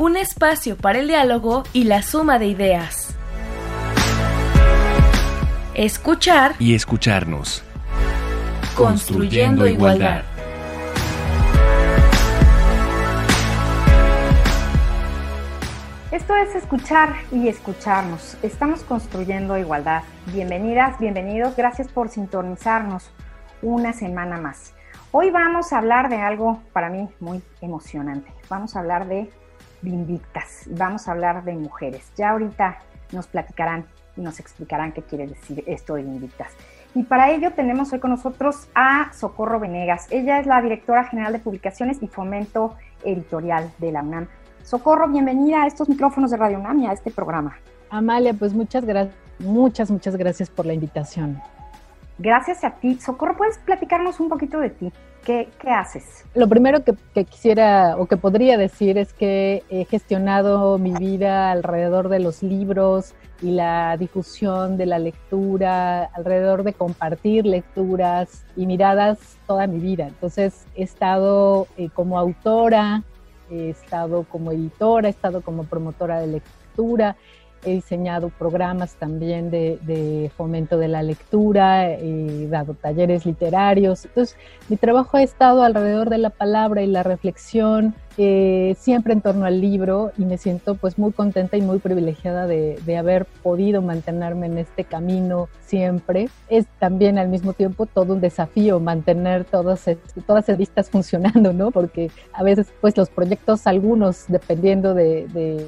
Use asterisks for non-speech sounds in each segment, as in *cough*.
un espacio para el diálogo y la suma de ideas. Escuchar y escucharnos. Construyendo, igualdad. Esto es escuchar y escucharnos. Estamos construyendo igualdad. Bienvenidas, bienvenidos. Gracias por sintonizarnos una semana más. Hoy vamos a hablar de algo para mí muy emocionante. Vamos a hablar de Vindictas. Vamos a hablar de mujeres. Ya ahorita nos platicarán y nos explicarán qué quiere decir esto de Vindictas. Y para ello tenemos hoy con nosotros a Socorro Venegas. Ella es la directora general de publicaciones y fomento editorial de la UNAM. Socorro, bienvenida a estos micrófonos de Radio UNAM y a este programa. Amalia, pues muchas gracias, muchas, muchas gracias por la invitación. Gracias a ti. Socorro, ¿puedes platicarnos un poquito de ti? ¿Qué, haces? Lo primero que, quisiera o que podría decir es que he gestionado mi vida alrededor de los libros y la difusión de la lectura, alrededor de compartir lecturas y miradas toda mi vida. Entonces he estado eh, como autora, he estado como editora, he estado como promotora de lectura, he diseñado programas también de, fomento de la lectura, he dado talleres literarios. Entonces, mi trabajo ha estado alrededor de la palabra y la reflexión, eh, siempre en torno al libro y me siento pues muy contenta y muy privilegiada de, haber podido mantenerme en este camino siempre. Es también al mismo tiempo todo un desafío mantener todas, todas las vistas funcionando, ¿no? Porque a veces pues los proyectos, algunos dependiendo de, de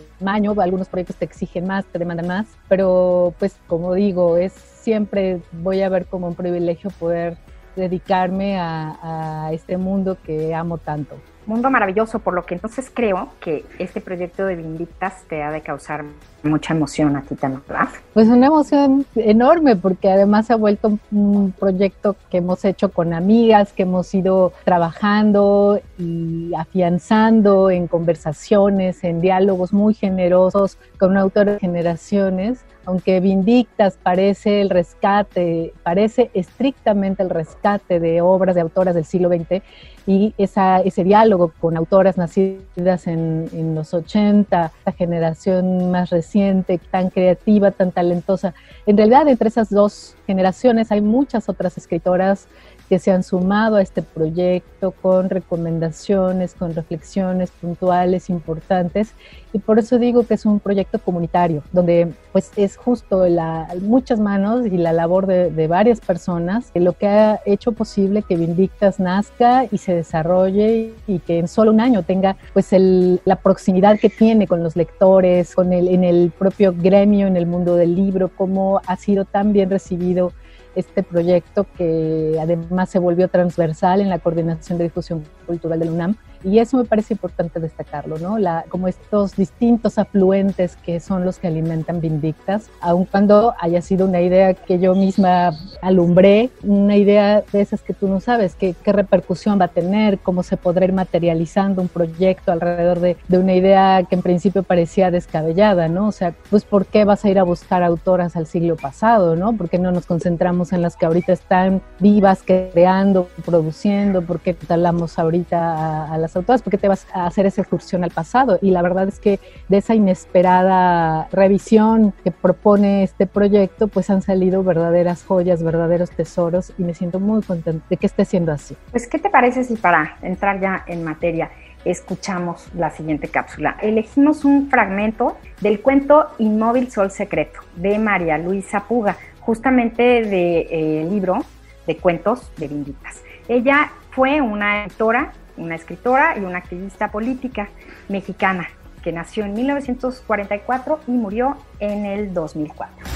algunos proyectos te exigen más, demandan más, pero pues como digo, es siempre voy a ver como un privilegio poder dedicarme a este mundo que amo tanto mundo maravilloso, por lo que entonces creo que este proyecto de Vindictas te ha de causar mucha emoción a ti también, ¿verdad? Pues una emoción enorme, porque además ha vuelto un proyecto que hemos hecho con amigas, que hemos ido trabajando y afianzando en conversaciones, en diálogos muy generosos con autores de generaciones aunque Vindictas parece el rescate, parece estrictamente el rescate de obras de autoras del siglo XX y esa, ese diálogo con autoras nacidas en, en los 80, la generación más reciente, tan creativa, tan talentosa. En realidad, entre esas dos generaciones hay muchas otras escritoras que se han sumado a este proyecto con recomendaciones, con reflexiones puntuales importantes. Y por eso digo que es un proyecto comunitario donde pues es justo la, muchas manos y la labor de, varias personas lo que ha hecho posible que Vindictas nazca y se desarrolle y que en solo un año tenga pues el, la proximidad que tiene con los lectores, con el, en el propio gremio, en el mundo del libro, cómo ha sido tan bien recibido este proyecto que además se volvió transversal en la coordinación de difusión cultural de la UNAM y eso me parece importante destacarlo, ¿no? La, como estos distintos afluentes que son los que alimentan Vindictas, aun cuando haya sido una idea que yo misma alumbré, una idea de esas que tú no sabes, qué, qué repercusión va a tener, cómo se podrá ir materializando un proyecto alrededor de, de, una idea que en principio parecía descabellada, ¿no? O sea, pues ¿por qué vas a ir a buscar autoras al siglo pasado, ¿no? ¿Por qué no nos concentramos en las que ahorita están vivas, creando, produciendo? ¿Por qué hablamos ahorita a, a las autoras, porque te vas a hacer esa excursión al pasado. Y la verdad es que de esa inesperada revisión que propone este proyecto, pues han salido verdaderas joyas, verdaderos tesoros y me siento muy contenta de que esté siendo así. Pues, ¿qué te parece si para entrar ya en materia escuchamos la siguiente cápsula? Elegimos un fragmento del cuento Inmóvil Sol Secreto de María Luisa Puga, justamente del de, eh, libro de cuentos de Vinditas. Ella fue una editora una escritora y una activista política mexicana que nació en 1944 y murió en el 2004.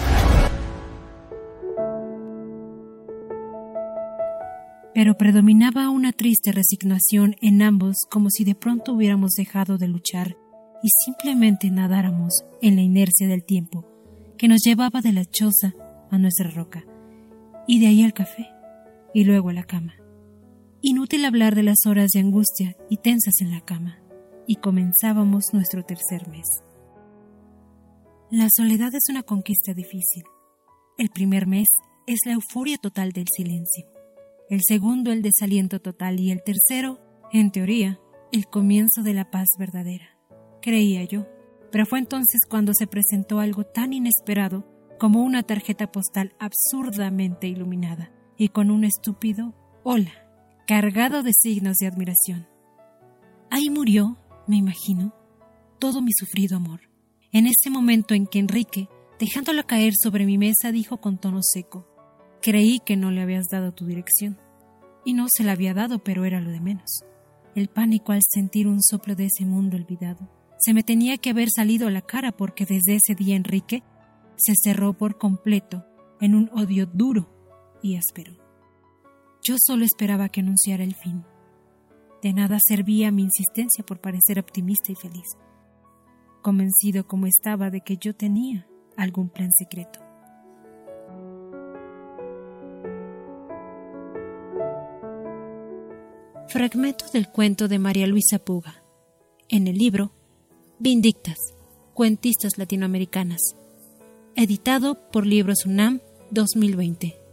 Pero predominaba una triste resignación en ambos como si de pronto hubiéramos dejado de luchar y simplemente nadáramos en la inercia del tiempo, que nos llevaba de la choza a nuestra roca, y de ahí al café, y luego a la cama. Inútil hablar de las horas de angustia y tensas en la cama, y comenzábamos nuestro tercer mes. La soledad es una conquista difícil. El primer mes es la euforia total del silencio, el segundo el desaliento total y el tercero, en teoría, el comienzo de la paz verdadera, creía yo. Pero fue entonces cuando se presentó algo tan inesperado como una tarjeta postal absurdamente iluminada y con un estúpido hola, cargado de signos de admiración. Ahí murió, me imagino, todo mi sufrido amor. En ese momento en que Enrique, dejándolo caer sobre mi mesa, dijo con tono seco, Creí que no le habías dado tu dirección. Y no se la había dado, pero era lo de menos. El pánico al sentir un soplo de ese mundo olvidado. Se me tenía que haber salido a la cara porque desde ese día Enrique se cerró por completo en un odio duro y áspero. Yo solo esperaba que anunciara el fin. De nada servía mi insistencia por parecer optimista y feliz, convencido como estaba de que yo tenía algún plan secreto. Fragmento del cuento de María Luisa Puga, en el libro Vindictas, Cuentistas Latinoamericanas, editado por Libros UNAM 2020.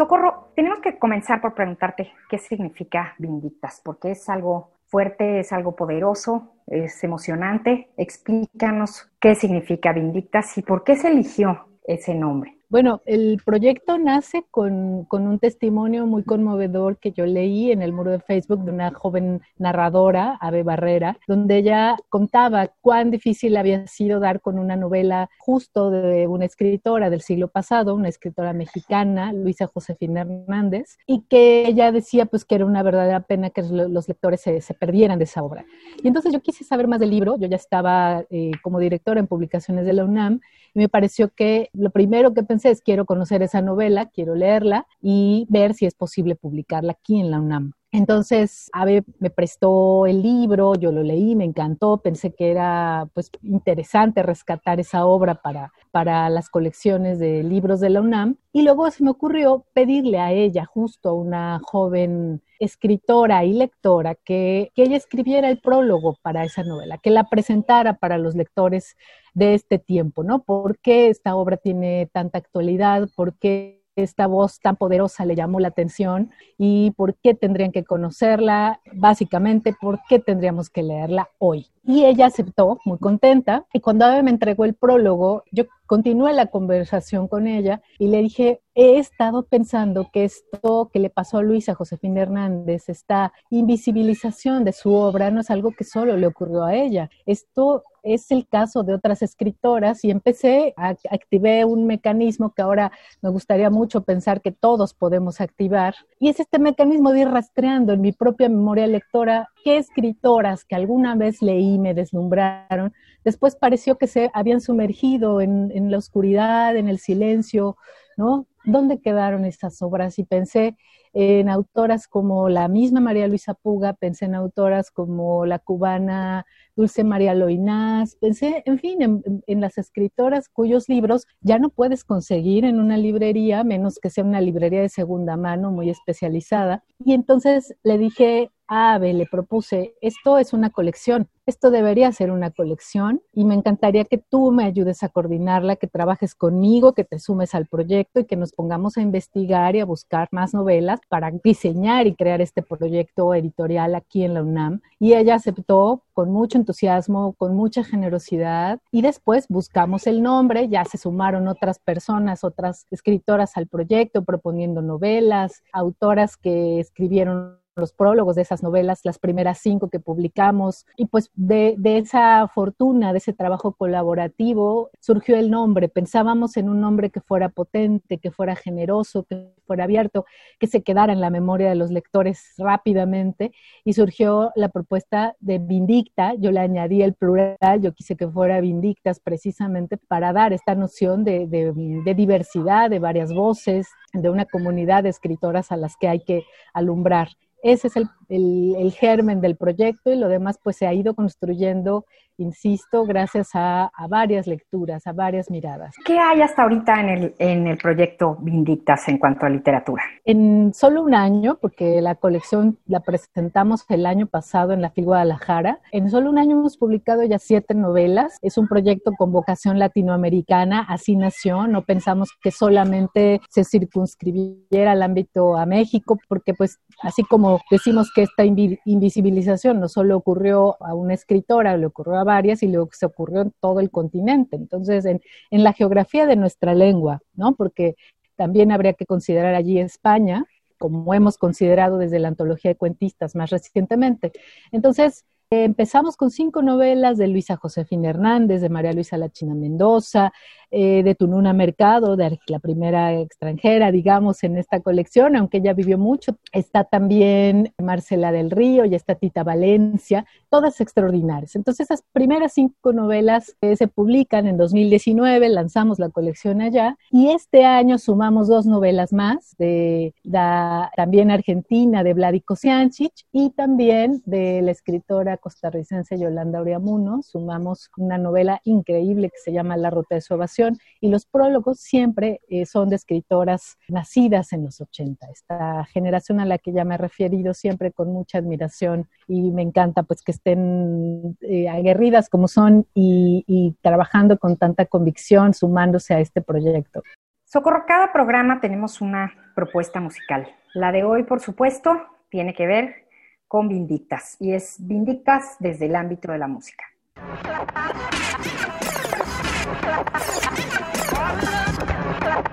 Socorro, tenemos que comenzar por preguntarte qué significa Vindictas, porque es algo fuerte, es algo poderoso, es emocionante. Explícanos qué significa Vindictas y por qué se eligió ese nombre. Bueno, el proyecto nace con, un testimonio muy conmovedor que yo leí en el muro de Facebook de una joven narradora, Ave Barrera, donde ella contaba cuán difícil había sido dar con una novela justo de una escritora del siglo pasado, una escritora mexicana, Luisa Josefina Hernández, y que ella decía pues que era una verdadera pena que los lectores se, perdieran de esa obra. Y entonces yo quise saber más del libro, yo ya estaba eh, como directora en publicaciones de la UNAM, y me pareció que lo primero que pensé quiero conocer esa novela, quiero leerla y ver si es posible publicarla aquí en la UNAM. Entonces, Ave me prestó el libro, yo lo leí, me encantó, pensé que era pues interesante rescatar esa obra para, para las colecciones de libros de la UNAM. Y luego se me ocurrió pedirle a ella, justo a una joven escritora y lectora, que, que ella escribiera el prólogo para esa novela, que la presentara para los lectores de este tiempo, ¿no? ¿Por qué esta obra tiene tanta actualidad? ¿Por qué esta voz tan poderosa le llamó la atención y por qué tendrían que conocerla, básicamente por qué tendríamos que leerla hoy. Y ella aceptó, muy contenta, y cuando Ave me entregó el prólogo, yo continué la conversación con ella y le dije, he estado pensando que esto que le pasó a Luisa Josefina Hernández, esta invisibilización de su obra, no es algo que solo le ocurrió a ella. Esto es el caso de otras escritoras y empecé, a, activé un mecanismo que ahora me gustaría mucho pensar que todos podemos activar y es este mecanismo de ir rastreando en mi propia memoria lectora qué escritoras que alguna vez leí me deslumbraron, después pareció que se habían sumergido en, en la oscuridad, en el silencio, ¿no? ¿Dónde quedaron estas obras? Y pensé en autoras como la misma María Luisa Puga, pensé en autoras como la cubana Dulce María Loinás, pensé, en fin, en, las escritoras cuyos libros ya no puedes conseguir en una librería, menos que sea una librería de segunda mano muy especializada. Y entonces le dije a Ave, le propuse, esto es una colección, esto debería ser una colección y me encantaría que tú me ayudes a coordinarla, que trabajes conmigo, que te sumes al proyecto y que nos pongamos a investigar y a buscar más novelas para diseñar y crear este proyecto editorial aquí en la UNAM. Y ella aceptó con mucho entusiasmo, con mucha generosidad y después buscamos el nombre, ya se sumaron otras personas, otras escritoras al proyecto proponiendo novelas, autoras que escribieron los prólogos de esas novelas, las primeras cinco que publicamos, y pues de, esa fortuna, de ese trabajo colaborativo, surgió el nombre. Pensábamos en un nombre que fuera potente, que fuera generoso, que fuera abierto, que se quedara en la memoria de los lectores rápidamente, y surgió la propuesta de Vindicta, yo le añadí el plural, yo quise que fuera Vindictas precisamente para dar esta noción de, de diversidad, de varias voces, de una comunidad de escritoras a las que hay que alumbrar ese es el, el, germen del proyecto y lo demás pues se ha ido construyendo, insisto, gracias a, a, varias lecturas, a varias miradas. ¿Qué hay hasta ahorita en el, en el proyecto Vindictas en cuanto a literatura? En solo un año, porque la colección la presentamos el año pasado en la FIL Guadalajara, en solo un año hemos publicado ya siete novelas. Es un proyecto con vocación latinoamericana, así nació, no pensamos que solamente se circunscribiera al ámbito a México, porque pues así como decimos que esta invisibilización no solo ocurrió a una escritora, le ocurrió a varias y luego se ocurrió en todo el continente. Entonces, en, en la geografía de nuestra lengua, ¿no? Porque también habría que considerar allí España, como hemos considerado desde la antología de cuentistas más recientemente. Entonces, empezamos con cinco novelas de Luisa Josefina Hernández, de María Luisa Lachina Mendoza, eh, de Tununa Mercado, de la primera extranjera, digamos, en esta colección, aunque ella vivió mucho. Está también Marcela del Río y está Tita Valencia, todas extraordinarias. Entonces, esas primeras cinco novelas se publican en 2019, lanzamos la colección allá, y este año sumamos dos novelas más, de la también argentina, de Vladico Siancic, y también de la escritora costarricense Yolanda Oriamuno, sumamos una novela increíble que se llama La Ruta de su evasión y los prólogos siempre eh, son de escritoras nacidas en los 80. Esta generación a la que ya me he referido siempre con mucha admiración y me encanta pues que estén eh, aguerridas como son y, y trabajando con tanta convicción, sumándose a este proyecto. Socorro, cada programa tenemos una propuesta musical. La de hoy, por supuesto, tiene que ver con Vindictas y es Vindictas desde el ámbito de la música.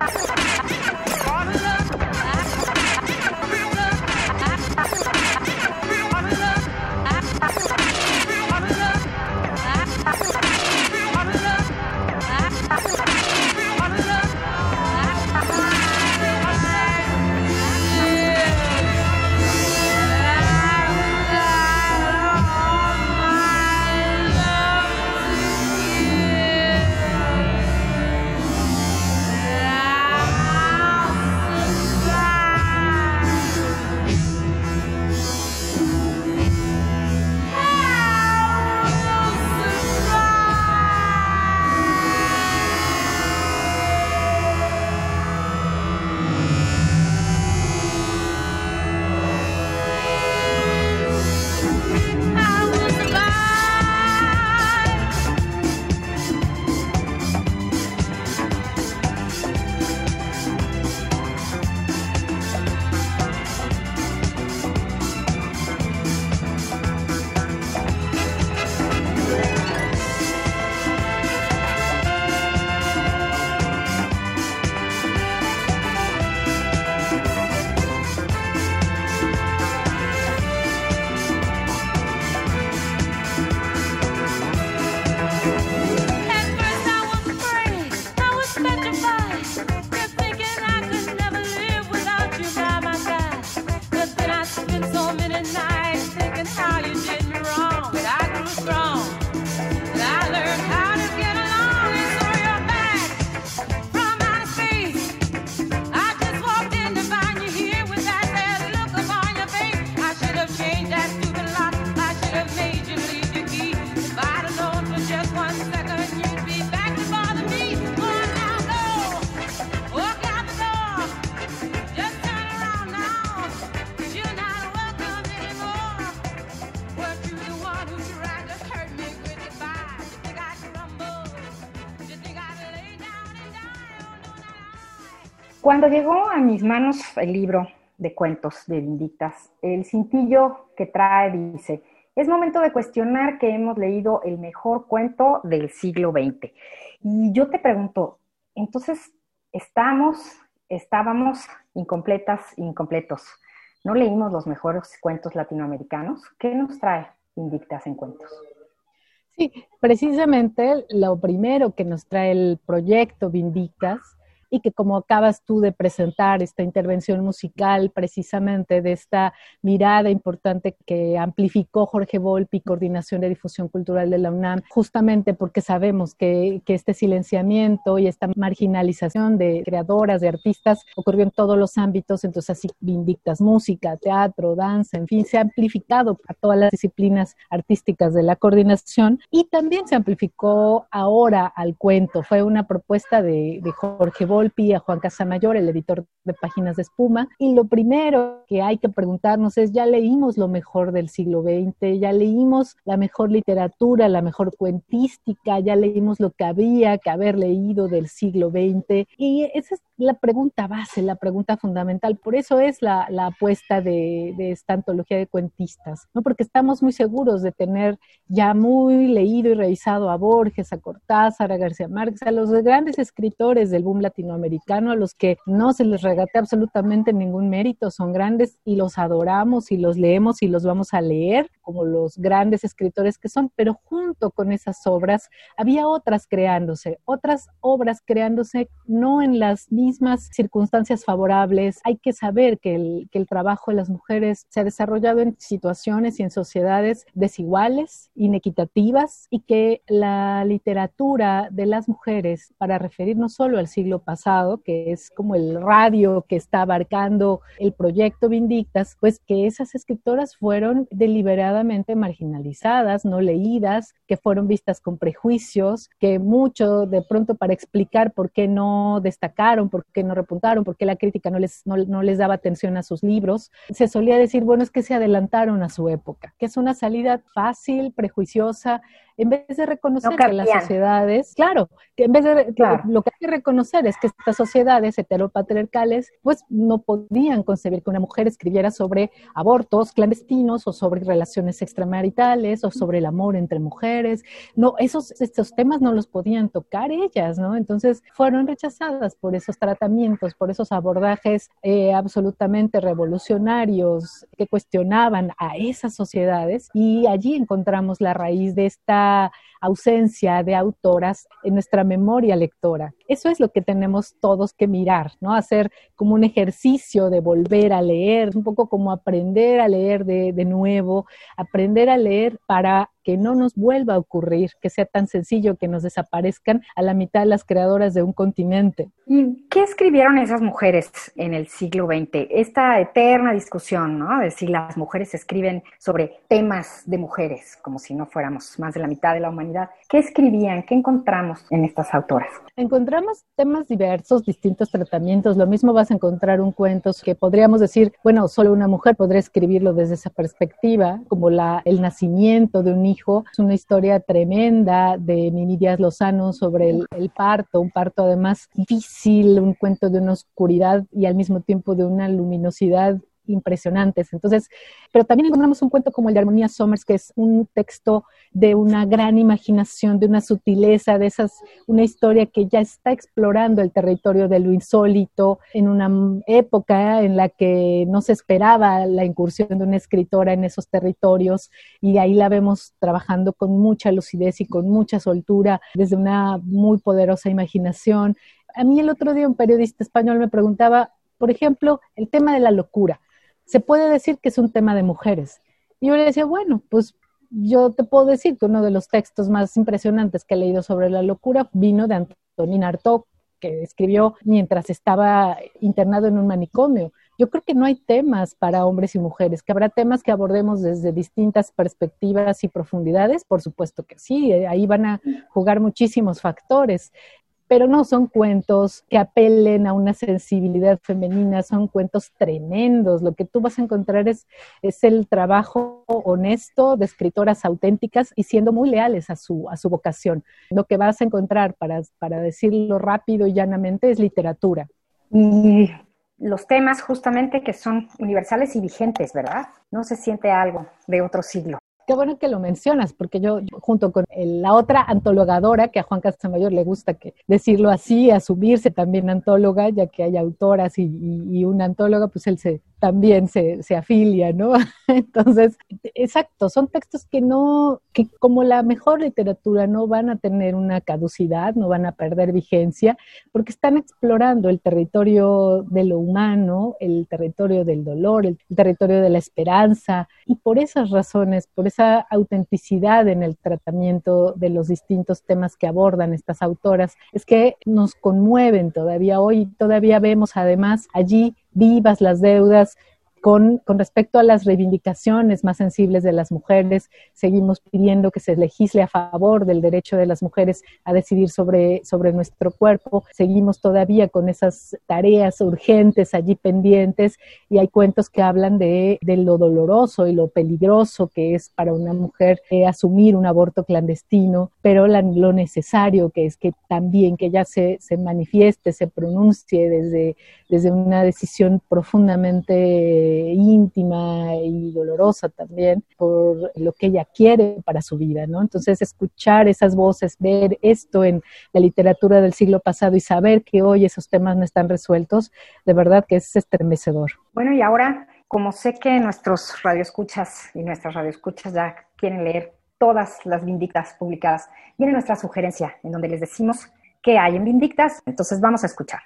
Let's go. Cuando llegó a mis manos el libro de cuentos de Vindictas, el cintillo que trae dice, es momento de cuestionar que hemos leído el mejor cuento del siglo XX. Y yo te pregunto, entonces, ¿estamos, estábamos incompletas, incompletos? ¿No leímos los mejores cuentos latinoamericanos? ¿Qué nos trae Vindictas en cuentos? Sí, precisamente lo primero que nos trae el proyecto Vindictas y que como acabas tú de presentar esta intervención musical precisamente de esta mirada importante que amplificó Jorge Volpi, Coordinación de Difusión Cultural de la UNAM, justamente porque sabemos que, que este silenciamiento y esta marginalización de creadoras, de artistas, ocurrió en todos los ámbitos, entonces así vindictas música, teatro, danza, en fin, se ha amplificado a todas las disciplinas artísticas de la coordinación y también se amplificó ahora al cuento. Fue una propuesta de, de Jorge Volpi a Juan Casamayor, el editor de Páginas de Espuma, y lo primero que hay que preguntarnos es, ya leímos lo mejor del siglo XX, ya leímos la mejor literatura, la mejor cuentística, ya leímos lo que había que haber leído del siglo XX, y esa es la pregunta base, la pregunta fundamental. Por eso es la, la apuesta de, de, esta antología de cuentistas, ¿no? Porque estamos muy seguros de tener ya muy leído y revisado a Borges, a Cortázar, a García Márquez, a los grandes escritores del boom latinoamericano, a los que no se les regate absolutamente ningún mérito, son grandes y los adoramos y los leemos y los vamos a leer como los grandes escritores que son, pero junto con esas obras había otras creándose, otras obras creándose no en las mismas circunstancias favorables. Hay que saber que el, que el trabajo de las mujeres se ha desarrollado en situaciones y en sociedades desiguales, inequitativas, y que la literatura de las mujeres, para referirnos solo al siglo pasado, que es como el radio que está abarcando el proyecto Vindictas, pues que esas escritoras fueron marginalizadas, no leídas, que fueron vistas con prejuicios, que mucho de pronto para explicar por qué no destacaron, por qué no repuntaron, por qué la crítica no les, no, no les daba atención a sus libros, se solía decir, bueno, es que se adelantaron a su época, que es una salida fácil, prejuiciosa, en vez de reconocer No que las sociedades, claro, que en vez de Claro. lo que hay que reconocer es que estas sociedades heteropatriarcales pues no podían concebir que una mujer escribiera sobre abortos clandestinos o sobre relaciones extramaritales o sobre el amor entre mujeres. No, esos estos temas no los podían tocar ellas, ¿no? Entonces fueron rechazadas por esos tratamientos, por esos abordajes eh, absolutamente revolucionarios que cuestionaban a esas sociedades y allí encontramos la raíz de esta ausencia de autoras en nuestra memoria lectora. Eso es lo que tenemos todos que mirar, ¿no? Hacer como un ejercicio de volver a leer, un poco como aprender a leer de, de nuevo, aprender a leer para que no nos vuelva a ocurrir, que sea tan sencillo que nos desaparezcan a la mitad de las creadoras de un continente. ¿Y qué escribieron esas mujeres en el siglo XX? Esta eterna discusión, ¿no? De si las mujeres escriben sobre temas de mujeres, como si no fuéramos más de la mitad de la humanidad. ¿Qué escribían? ¿Qué encontramos en estas autoras? Encontramos temas diversos, distintos tratamientos. Lo mismo vas a encontrar un cuento que podríamos decir, bueno, solo una mujer podría escribirlo desde esa perspectiva, como la, el nacimiento de un hijo. Es una historia tremenda de Mimi Díaz Lozano sobre el, el parto, un parto además difícil, un cuento de una oscuridad y al mismo tiempo de una luminosidad impresionantes. Entonces, pero también encontramos un cuento como el de Armonía Somers, que es un texto de una gran imaginación, de una sutileza, de esas, una historia que ya está explorando el territorio de lo insólito en una época en la que no se esperaba la incursión de una escritora en esos territorios y ahí la vemos trabajando con mucha lucidez y con mucha soltura, desde una muy poderosa imaginación. A mí el otro día un periodista español me preguntaba, por ejemplo, el tema de la locura se puede decir que es un tema de mujeres. Y yo le decía, bueno, pues yo te puedo decir que uno de los textos más impresionantes que he leído sobre la locura vino de Antonin Artaud, que escribió mientras estaba internado en un manicomio. Yo creo que no hay temas para hombres y mujeres, que habrá temas que abordemos desde distintas perspectivas y profundidades, por supuesto que sí, ahí van a jugar muchísimos factores, pero no son cuentos que apelen a una sensibilidad femenina, son cuentos tremendos. Lo que tú vas a encontrar es, es el trabajo honesto de escritoras auténticas y siendo muy leales a su, a su vocación. Lo que vas a encontrar, para, para decirlo rápido y llanamente, es literatura. Y los temas justamente que son universales y vigentes, ¿verdad? No se siente algo de otro siglo. Qué bueno que lo mencionas, porque yo, junto con la otra antologadora, que a Juan Casamayor le gusta que decirlo así, asumirse también antóloga, ya que hay autoras y, y, una antóloga, pues él se, también se, afilia, ¿no? *laughs* Entonces, exacto, son textos que no, que como la mejor literatura no van a tener una caducidad, no van a perder vigencia, porque están explorando el territorio de lo humano, el territorio del dolor, el territorio de la esperanza, y por esas razones, por esa autenticidad en el tratamiento de los distintos temas que abordan estas autoras, es que nos conmueven todavía hoy, todavía vemos además allí vivas las deudas con, respecto a las reivindicaciones más sensibles de las mujeres, seguimos pidiendo que se legisle a favor del derecho de las mujeres a decidir sobre, sobre nuestro cuerpo, seguimos todavía con esas tareas urgentes allí pendientes y hay cuentos que hablan de, lo doloroso y lo peligroso que es para una mujer eh, asumir un aborto clandestino, pero lo necesario que es que también que ya se, se manifieste, se pronuncie desde, desde una decisión profundamente íntima y dolorosa también por lo que ella quiere para su vida, ¿no? Entonces, escuchar esas voces, ver esto en la literatura del siglo pasado y saber que hoy esos temas no están resueltos, de verdad que es estremecedor. Bueno, y ahora, como sé que nuestros radioescuchas y nuestras radioescuchas ya quieren leer todas las Vindictas publicadas, viene nuestra sugerencia en donde les decimos qué hay en Vindictas, entonces vamos a escuchar.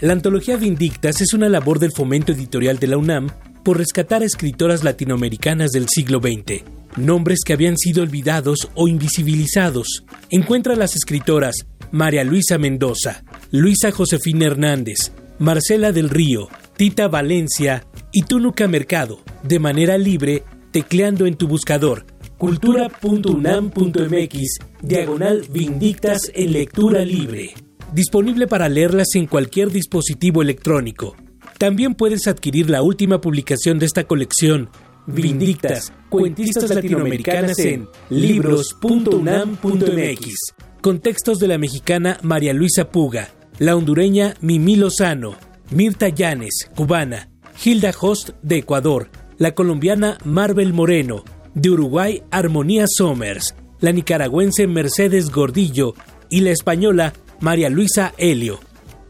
La antología Vindictas es una labor del fomento editorial de la UNAM por rescatar a escritoras latinoamericanas del siglo XX, nombres que habían sido olvidados o invisibilizados. Encuentra a las escritoras María Luisa Mendoza, Luisa Josefina Hernández, Marcela del Río, Tita Valencia y Túnuca Mercado, de manera libre, tecleando en tu buscador cultura.unam.mx, diagonal Vindictas en lectura libre disponible para leerlas en cualquier dispositivo electrónico. También puedes adquirir la última publicación de esta colección, Vindictas, Cuentistas Latinoamericanas en libros.unam.mx, con textos de la mexicana María Luisa Puga, la hondureña Mimi Lozano, Mirta Llanes, cubana, Hilda Host, de Ecuador, la colombiana Marvel Moreno, de Uruguay Armonía Somers, la nicaragüense Mercedes Gordillo y la española María Luisa Helio.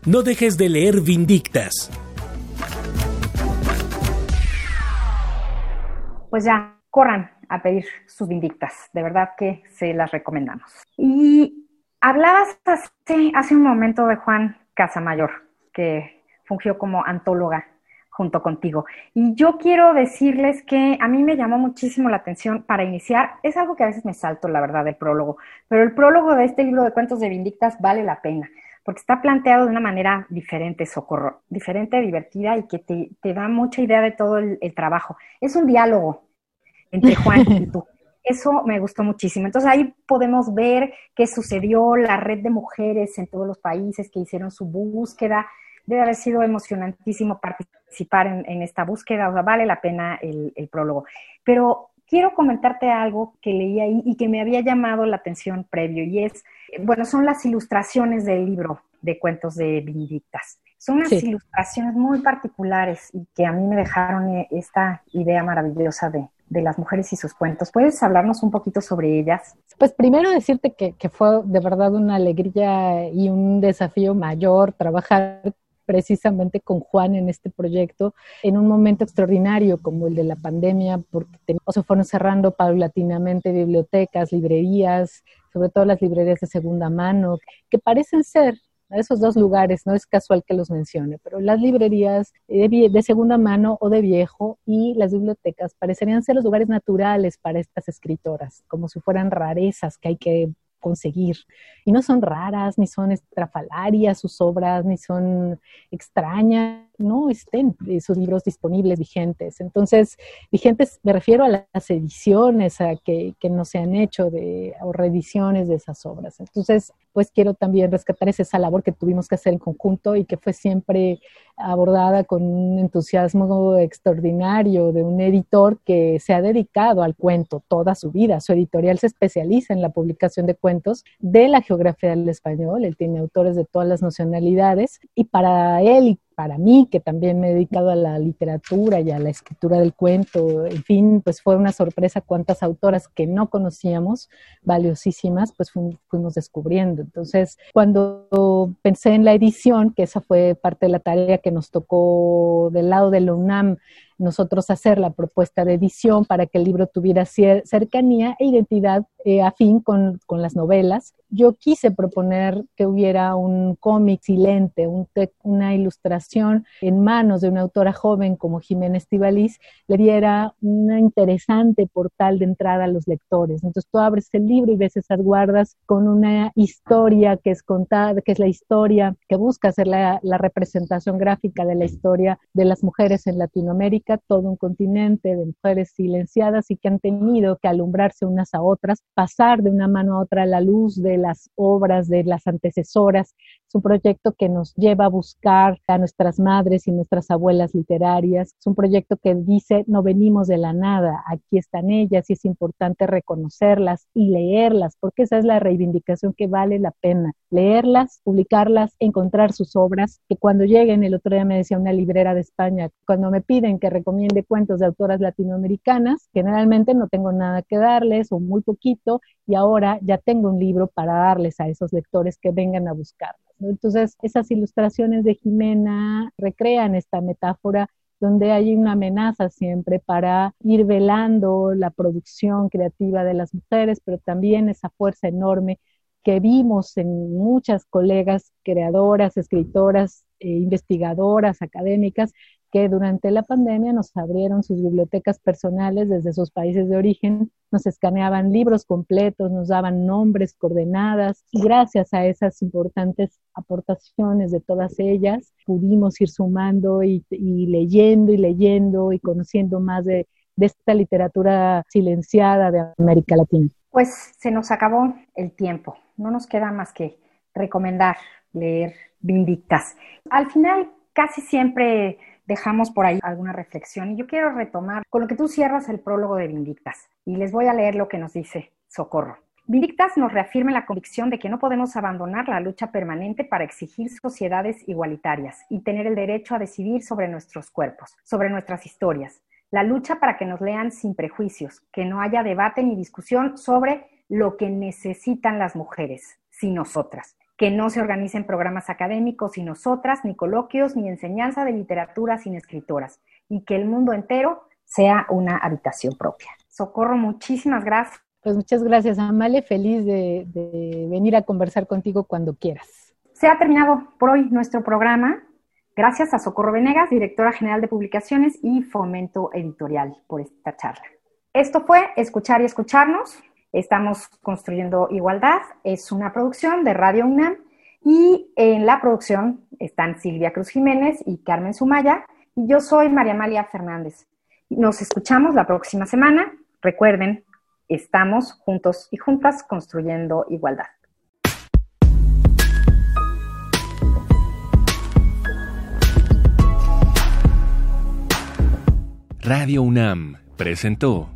No dejes de leer Vindictas. Pues ya, corran a pedir sus Vindictas. De verdad que se las recomendamos. Y hablabas hace, hace un momento de Juan Casamayor, que fungió como antóloga junto contigo. Y yo quiero decirles que a mí me llamó muchísimo la atención para iniciar, es algo que a veces me salto, la verdad, el prólogo, pero el prólogo de este libro de cuentos de Vindictas vale la pena, porque está planteado de una manera diferente, socorro, diferente, divertida y que te, da mucha idea de todo el, el trabajo. Es un diálogo entre *laughs* Juan y tú. Eso me gustó muchísimo. Entonces ahí podemos ver qué sucedió, la red de mujeres en todos los países que hicieron su búsqueda, debe haber sido emocionantísimo participar en, esta búsqueda, o sea, vale la pena el, prólogo. Pero quiero comentarte algo que leí ahí y que me había llamado la atención previo, y es, bueno, son las ilustraciones del libro de cuentos de Vindictas. Son unas ilustraciones muy particulares y que a mí me dejaron eh, esta idea maravillosa de, de las mujeres y sus cuentos. ¿Puedes hablarnos un poquito sobre ellas? Pues primero decirte que, que, fue de verdad una alegría y un desafío mayor trabajar precisamente con Juan en este proyecto en un momento extraordinario como el de la pandemia, porque se fueron cerrando paulatinamente bibliotecas, librerías, sobre todo las librerías de segunda mano, que parecen ser esos dos lugares, no es casual que los mencione, pero las librerías de, de, segunda mano o de viejo y las bibliotecas parecerían ser los lugares naturales para estas escritoras, como si fueran rarezas que hay que conseguir. Y no son raras, ni son estrafalarias sus obras, ni son extrañas, no estén esos libros disponibles, vigentes. Entonces, vigentes me refiero a las ediciones a que, que no se han hecho de, o reediciones de esas obras. Entonces, pues quiero también rescatar esa labor que tuvimos que hacer en conjunto y que fue siempre abordada con un entusiasmo extraordinario de un editor que se ha dedicado al cuento toda su vida. Su editorial se especializa en la publicación de cuentos de la geografía del español. Él tiene autores de todas las nacionalidades y para él para mí, que también me he dedicado a la literatura y a la escritura del cuento, en fin, pues fue una sorpresa cuántas autoras que no conocíamos, valiosísimas, pues fuimos descubriendo. Entonces, cuando pensé en la edición, que esa fue parte de la tarea que nos tocó del lado de la UNAM, nosotros hacer la propuesta de edición para que el libro tuviera cercanía e identidad eh, afín con, con, las novelas. Yo quise proponer que hubiera un cómic silente, un una ilustración en manos de una autora joven como Jimena Estivaliz, le diera una interesante portal de entrada a los lectores. Entonces tú abres el libro y ves esas guardas con una historia que es contada, que es la historia que busca hacer la, la representación gráfica de la historia de las mujeres en Latinoamérica, todo un continente de mujeres silenciadas y que han tenido que alumbrarse unas a otras pasar de una mano a otra la luz de las obras de las antecesoras. Es un proyecto que nos lleva a buscar a nuestras madres y nuestras abuelas literarias. Es un proyecto que dice, no venimos de la nada, aquí están ellas y es importante reconocerlas y leerlas, porque esa es la reivindicación que vale la pena. Leerlas, publicarlas, encontrar sus obras, que cuando lleguen, el otro día me decía una librera de España, cuando me piden que recomiende cuentos de autoras latinoamericanas, generalmente no tengo nada que darles o muy poquito y ahora ya tengo un libro para darles a esos lectores que vengan a Entonces, esas ilustraciones de Jimena recrean esta metáfora donde hay una amenaza siempre para ir velando la producción creativa de las mujeres, pero también esa fuerza enorme que vimos en muchas colegas creadoras, escritoras, eh, investigadoras, académicas, que durante la pandemia nos abrieron sus bibliotecas personales desde sus países de origen, nos escaneaban libros completos, nos daban nombres, coordenadas, y gracias a esas importantes aportaciones de todas ellas, pudimos ir sumando y, leyendo y leyendo y conociendo más de, de esta literatura silenciada de América Latina. Pues se nos acabó el tiempo, no nos queda más que recomendar leer Vindictas. Al final, casi siempre dejamos por ahí alguna reflexión y yo quiero retomar con lo que tú cierras el prólogo de Vindictas y les voy a leer lo que nos dice Socorro. Vindictas nos reafirma la convicción de que no podemos abandonar la lucha permanente para exigir sociedades igualitarias y tener el derecho a decidir sobre nuestros cuerpos, sobre nuestras historias. La lucha para que nos lean sin prejuicios, que no haya debate ni discusión sobre lo que necesitan las mujeres, sin nosotras que no se organicen programas académicos sin nosotras, ni coloquios, ni enseñanza de literatura sin escritoras, y que el mundo entero sea una habitación propia. Socorro, muchísimas gracias. Pues muchas gracias, Amale, feliz de, venir a conversar contigo cuando quieras. Se ha terminado por hoy nuestro programa. Gracias a Socorro Venegas, directora general de publicaciones y fomento editorial, por esta charla. Esto fue Escuchar y Escucharnos. Estamos construyendo igualdad. Es una producción de Radio UNAM y en la producción están Silvia Cruz Jiménez y Carmen Sumaya. Y yo soy María Amalia Fernández. Nos escuchamos la próxima semana. Recuerden, estamos juntos y juntas construyendo igualdad. Radio UNAM presentó